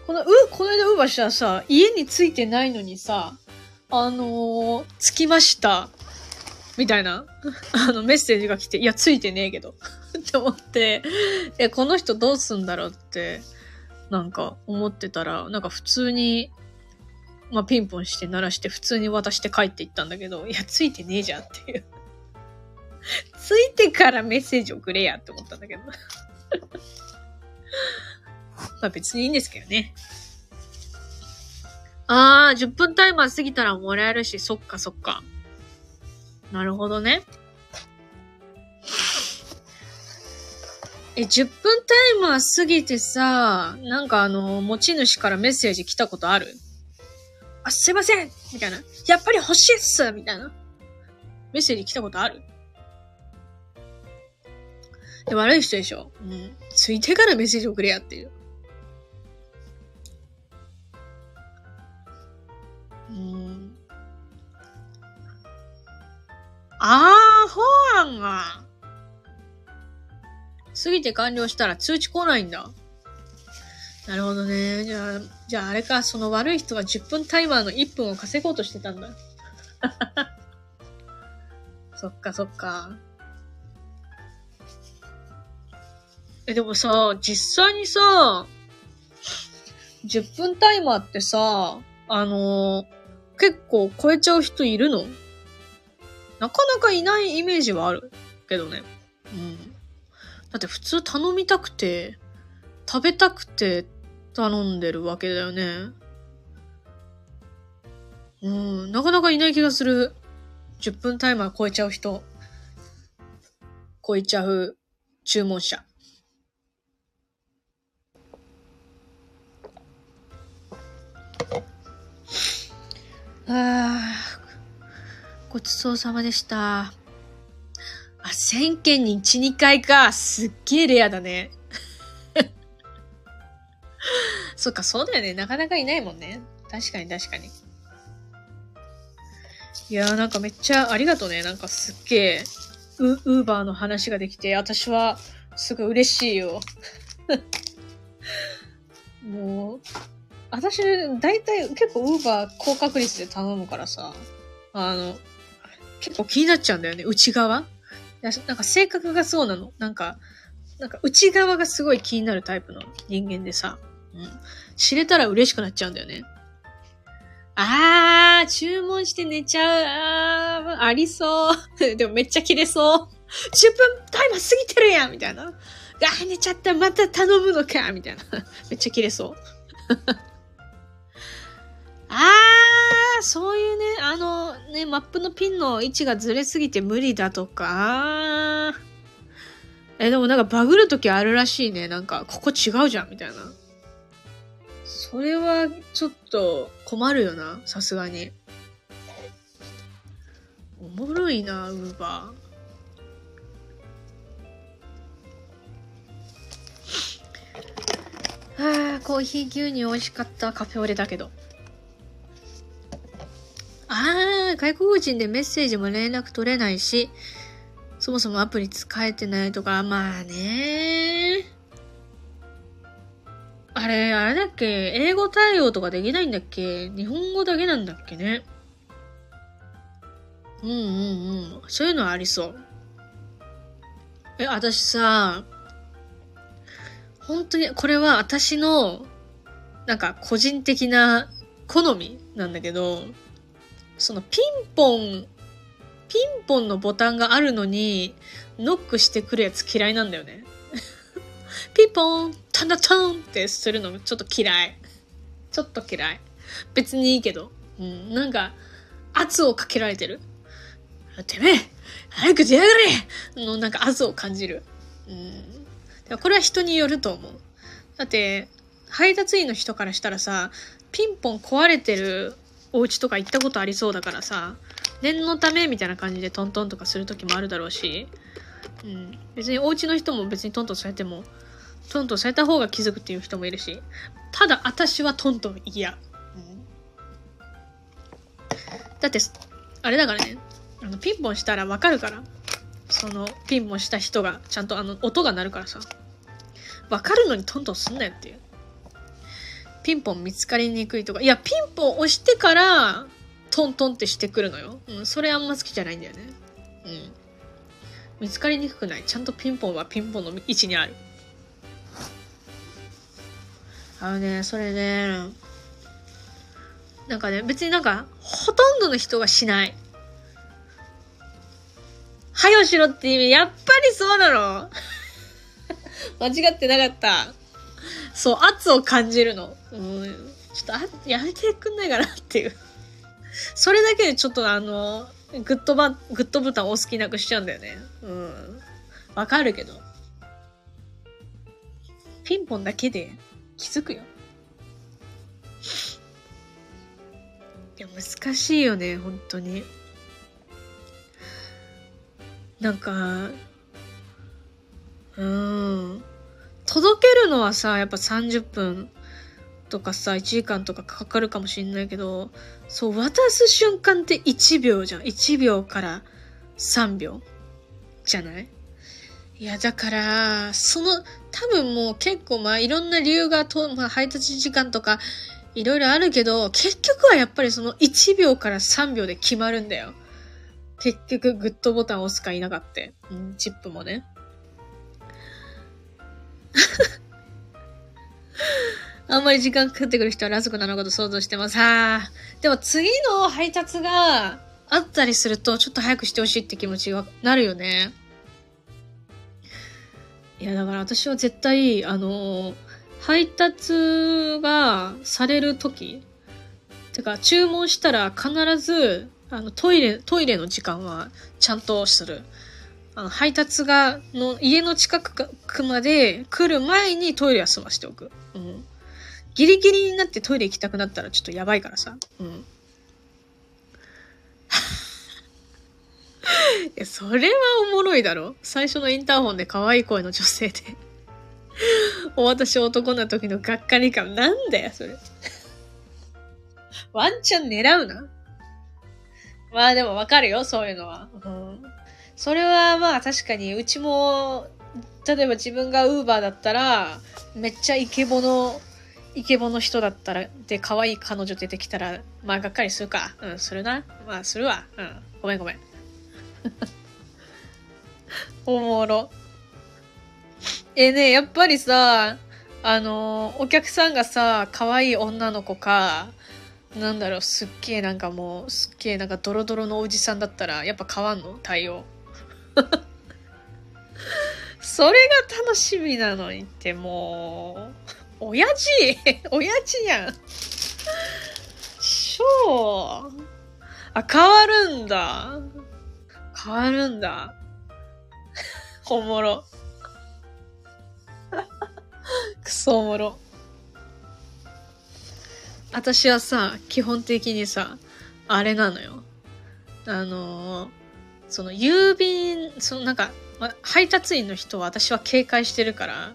この、う、この間ウーバーしたらさ、家に着いてないのにさ、あのー、着きました。みたいな、あの、メッセージが来て、いや、着いてねえけど。って思って、え、この人どうすんだろうって、なんか思ってたら、なんか普通に、まあ、ピンポンして鳴らして普通に渡して帰っていったんだけど、いや、ついてねえじゃんっていう。ついてからメッセージ送れやって思ったんだけど。まあ別にいいんですけどね。あー、10分タイマー過ぎたらもらえるし、そっかそっか。なるほどね。え、10分タイマー過ぎてさ、なんかあの、持ち主からメッセージ来たことある？あ、すいませんみたいな。やっぱり欲しいっすみたいな。メッセージ来たことある？で、悪い人でしょ？うん。ついてからメッセージ送れやっていう。うん。あー、ほうなんが。過ぎて完了したら通知来ないんだ。なるほどね。じゃあ、じゃああれか、その悪い人は10分タイマーの1分を稼ごうとしてたんだ。そっかそっか。え、でもさ、実際にさ、10分タイマーってさ、あのー、結構超えちゃう人いるの？なかなかいないイメージはあるけどね。うん。だって普通頼みたくて、食べたくて頼んでるわけだよね。うん、なかなかいない気がする。10分タイマー超えちゃう人。超えちゃう注文者。ああ、ごちそうさまでした。あ、1000件に1、2回か。すっげえレアだね。そっか、そうだよね。なかなかいないもんね。確かに確かに。いやーなんかめっちゃありがとうね。なんかすっげえ、ウーバーの話ができて、私はすごい嬉しいよ。もう、私、大体結構ウーバー高確率で頼むからさ、あの、結構気になっちゃうんだよね。内側なんか性格がそうなの。なんか、なんか内側がすごい気になるタイプの人間でさ、うん。知れたら嬉しくなっちゃうんだよね。あー、注文して寝ちゃう。あー、ありそう。でもめっちゃ切れそう。10分タイマー過ぎてるやんみたいな。あー、寝ちゃった。また頼むのかみたいな。めっちゃ切れそう。あー、そういうね、あのね、マップのピンの位置がずれすぎて無理だとか。え、でもなんかバグるときあるらしいね。なんか、ここ違うじゃん、みたいな。それはちょっと困るよな、さすがに。おもろいな、ウーバー。はあコーヒー牛乳美味しかった。カフェオレだけど。外国人でメッセージも連絡取れないし、そもそもアプリ使えてないとか、まあねあれ、あれだっけ？英語対応とかできないんだっけ？日本語だけなんだっけね？うんうんうん。そういうのはありそう。え、私さ、本当に、これは私の、なんか個人的な好みなんだけど、そのピンポン、ピンポンのボタンがあるのに、ノックしてくるやつ嫌いなんだよね。ピンポン、タンダタンってするのちょっと嫌い。ちょっと嫌い。別にいいけど。うん、なんか、圧をかけられてる。てめえ早く出やがれのなんか圧を感じる。うん。これは人によると思う。だって、配達員の人からしたらさ、ピンポン壊れてるお家とか行ったことありそうだからさ、念のためみたいな感じでトントンとかする時もあるだろうし、うん。別にお家の人も別にトントンされても、トントンされた方が気づくっていう人もいるし、ただ私はトントン嫌。うん、だって、あれだからね、あのピンポンしたらわかるから。そのピンポンした人がちゃんとあの音が鳴るからさ。わかるのにトントンすんなよっていう。ピンポン見つかりにくいとか。いや、ピンポン押してからトントンってしてくるのよ。うん、それあんま好きじゃないんだよね。うん。見つかりにくくない。ちゃんとピンポンはピンポンの位置にある。あのね、それね、なんかね、別になんか、ほとんどの人がしない。はよしろって意味、やっぱりそうなの 間違ってなかった。そう、圧を感じるの。うん。ちょっとあ、やめてくんないかなっていう。それだけでちょっとあの、グッドバ、グッドボタン押す気なくしちゃうんだよね。うん。わかるけど。ピンポンだけで気づくよ。いや、難しいよね、本当に。なんか、うん。届けるのはさ、やっぱ30分とかさ、1時間とかかかるかもしんないけど、そう、渡す瞬間って1秒じゃん。1秒から3秒じゃない？いや、だから、その、多分もう結構まあいろんな理由がと、まあ配達時間とかいろいろあるけど、結局はやっぱりその1秒から3秒で決まるんだよ。結局グッドボタン押すか否かって。うん、チップもね。あんまり時間かかってくる人はラスクなのかと想像してます。はあ。でも次の配達があったりすると、ちょっと早くしてほしいって気持ちがなるよね。いや、だから私は絶対、あの、配達がされる時てか、注文したら必ず、あの、トイレ、トイレの時間はちゃんとする。あの、配達が、の、家の近くまで来る前にトイレは済ましておく。うん。ギリギリになってトイレ行きたくなったらちょっとやばいからさ。うん。いや、それはおもろいだろ最初のインターホンで可愛い声の女性で。お私男な時のがっかり感。なんだよ、それ。ワンチャン狙うな。まあでもわかるよ、そういうのは。うん。それはまあ確かに、うちも、例えば自分がウーバーだったら、めっちゃイケボの、イケボの人だったら、で、可愛い彼女出てきたら、まあがっかりするか。うん、するな。まあするわ。うん。ごめんごめん。おもろ。えねやっぱりさ、あのお客さんがさ、可愛い女の子か、なんだろう、すっげえなんかもう、すっげえなんかドロドロのおじさんだったら、やっぱ変わんの？対応。それが楽しみなのにってもう、親父親父やん。しょう。あ、変わるんだ。変わるんだ。おもろ。くそおもろ。私はさ、基本的にさ、あれなのよ。あのー、その郵便、そのなんか、配達員の人は私は警戒してるから、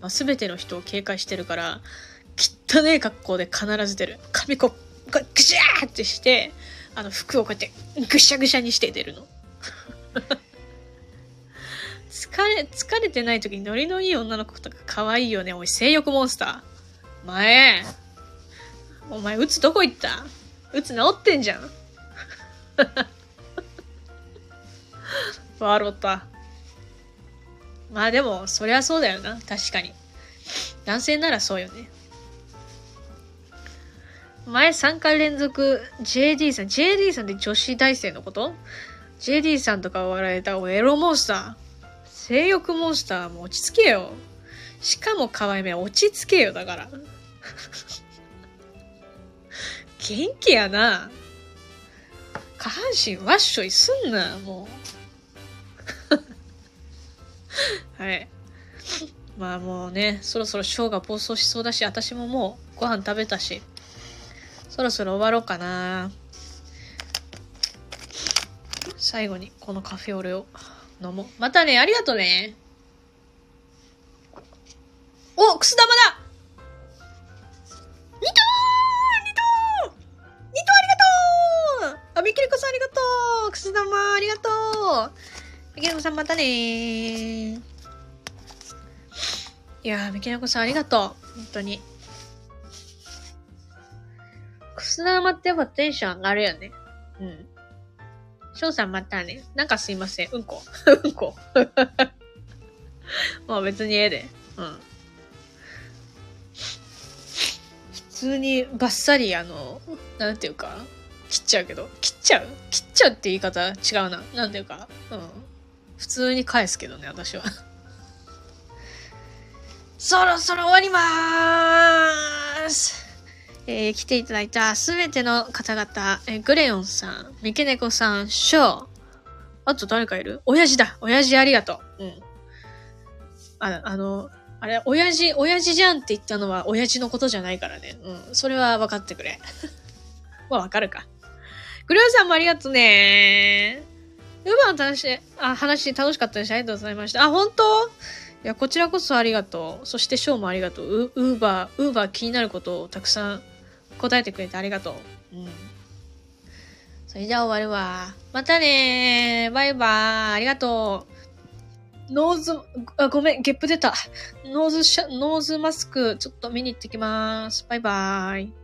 まあ、全ての人を警戒してるから、汚ねえ格好で必ず出る。髪こう、こうぐしゃーってして、あの服をこうやってぐしゃぐしゃにして出るの。疲れ、疲れてない時にノリのいい女の子とか可愛いよね。おい、性欲モンスター。前。お前、うつどこ行った？うつ治ってんじゃん。笑った。まあでも、そりゃそうだよな。確かに。男性ならそうよね。前3回連続 JD さん。JD さんって女子大生のこと ?JD さんとか笑えたエロモンスター。性欲モンスターも落ち着けよ。しかも可愛め落ち着けよ、だから。元気やな。下半身ワッショイすんな、もう。はい。まあもうね、そろそろショーが暴走しそうだし、私ももうご飯食べたし、そろそろ終わろうかな。最後にこのカフェオレを飲もう。またね、ありがとうね。お、くす玉だニトーニトーニトーありがとうあ、みきりこさんありがとうくす玉ありがとうみきりこさんまたね。いやー、みきりこさんありがとう。本当に。くす玉ってやっぱテンション上がるよね。うん。翔さんまたね。なんかすいません。うんこ。うんこ。まあ別にええで。うん。普通にバッサリあの、なんていうか、切っちゃうけど、切っちゃう？切っちゃうって言い方違うな。なんていうか、うん。普通に返すけどね、私は。そろそろ終わりまーす。えー来ていただいたすべての方々、えーグレヨンさん、ミケネコさん、ショー、あと誰かいる？親父だ親父ありがとう。うん。あ、あの、あれ、親父、親父じゃんって言ったのは親父のことじゃないからね。うん。それは分かってくれ。まあ分かるか。グレヨンさんもありがとうねウーバーの楽しい、あ、話楽しかったです。ありがとうございました。あ、本当？いや、こちらこそありがとう。そしてショーもありがとう。ウウーバー、ウーバー気になることをたくさん答えてくれてありがとう。うん。それじゃあ終わるわ。またねー。バイバーイ。ありがとう。ノーズ、あ、ごめん、ゲップ出た。ノーズシャ、ノーズマスク、ちょっと見に行ってきます。バイバーイ。